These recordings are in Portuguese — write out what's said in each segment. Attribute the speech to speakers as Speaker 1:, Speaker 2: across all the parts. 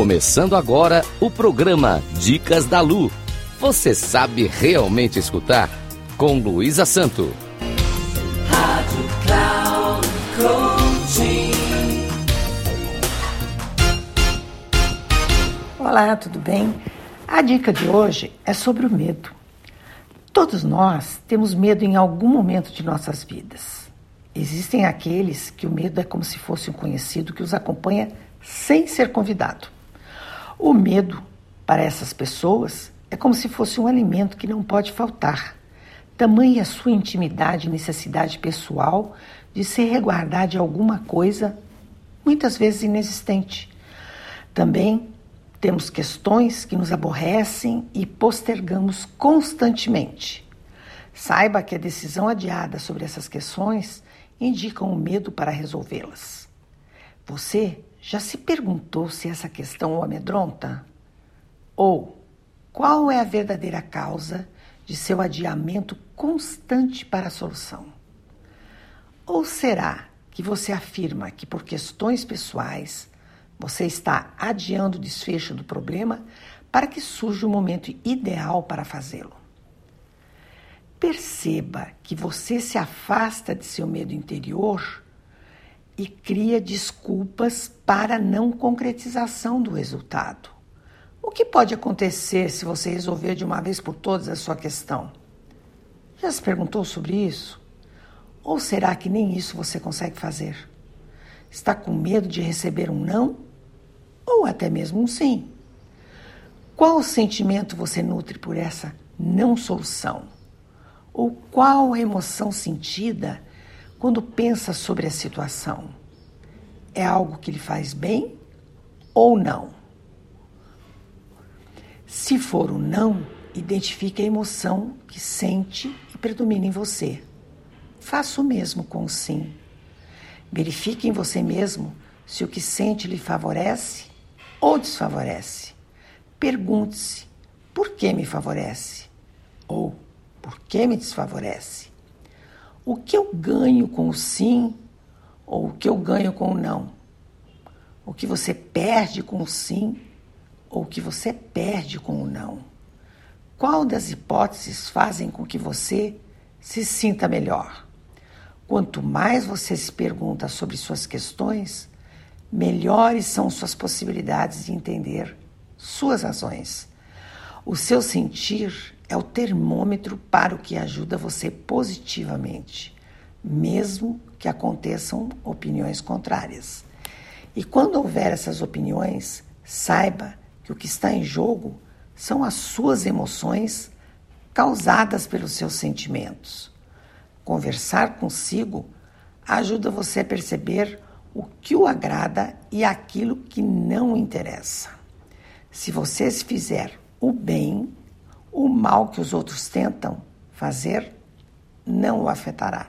Speaker 1: Começando agora o programa Dicas da Lu. Você sabe realmente escutar? Com Luísa Santo.
Speaker 2: Rádio Cloud Coaching.
Speaker 3: Olá, tudo bem? A dica de hoje é sobre o medo. Todos nós temos medo em algum momento de nossas vidas. Existem aqueles que o medo é como se fosse um conhecido que os acompanha sem ser convidado. O medo, para essas pessoas, é como se fosse um alimento que não pode faltar. Tamanha a sua intimidade e necessidade pessoal de se reguardar de alguma coisa, muitas vezes inexistente. Também temos questões que nos aborrecem e postergamos constantemente. Saiba que a decisão adiada sobre essas questões indica o medo para resolvê-las. Você já se perguntou se essa questão o amedronta? Ou qual é a verdadeira causa de seu adiamento constante para a solução? Ou será que você afirma que por questões pessoais você está adiando o desfecho do problema para que surja o momento ideal para fazê-lo? Perceba que você se afasta de seu medo interior e cria desculpas para não concretização do resultado. O que pode acontecer se você resolver de uma vez por todas a sua questão? Já se perguntou sobre isso? Ou será que nem isso você consegue fazer? Está com medo de receber um não? Ou até mesmo um sim? Qual sentimento você nutre por essa não solução? Ou qual emoção sentida quando pensa sobre a situação? É algo que lhe faz bem ou não? Se for o não, identifique a emoção que sente e predomina em você. Faça o mesmo com o sim. Verifique em você mesmo se o que sente lhe favorece ou desfavorece. Pergunte-se: por que me favorece? Ou por que me desfavorece? O que eu ganho com o sim ou o que eu ganho com o não? O que você perde com o sim ou o que você perde com o não? Qual das hipóteses fazem com que você se sinta melhor? Quanto mais você se pergunta sobre suas questões, melhores são suas possibilidades de entender suas razões. O seu sentir é o termômetro para o que ajuda você positivamente, mesmo que aconteçam opiniões contrárias. E quando houver essas opiniões, saiba que o que está em jogo são as suas emoções causadas pelos seus sentimentos. Conversar consigo ajuda você a perceber o que o agrada e aquilo que não interessa. Se você se fizer o bem, o mal que os outros tentam fazer não o afetará.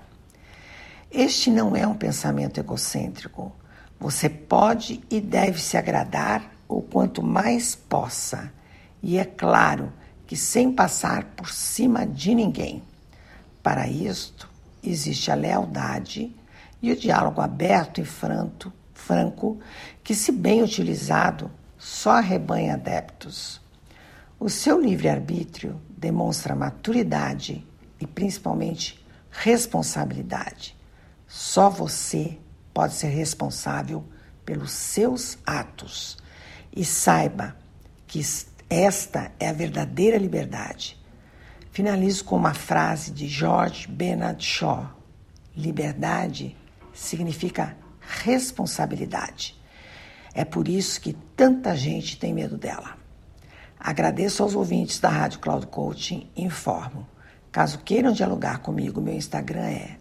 Speaker 3: Este não é um pensamento egocêntrico. Você pode e deve se agradar o quanto mais possa, e é claro que sem passar por cima de ninguém. Para isto, existe a lealdade e o diálogo aberto e franco, franco, que, se bem utilizado, só arrebanha adeptos. O seu livre-arbítrio demonstra maturidade e principalmente responsabilidade. Só você pode ser responsável pelos seus atos. E saiba que esta é a verdadeira liberdade. Finalizo com uma frase de George Bernard Shaw: Liberdade significa responsabilidade. É por isso que tanta gente tem medo dela. Agradeço aos ouvintes da Rádio Cloud Coaching e informo. Caso queiram dialogar comigo, meu Instagram é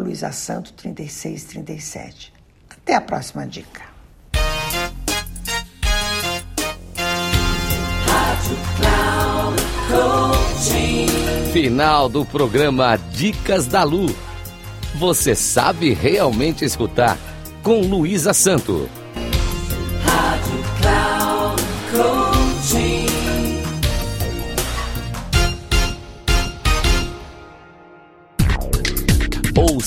Speaker 3: luisasanto3637. Até a próxima dica.
Speaker 1: Final do programa Dicas da Lu. Você sabe realmente escutar com Luísa Santo.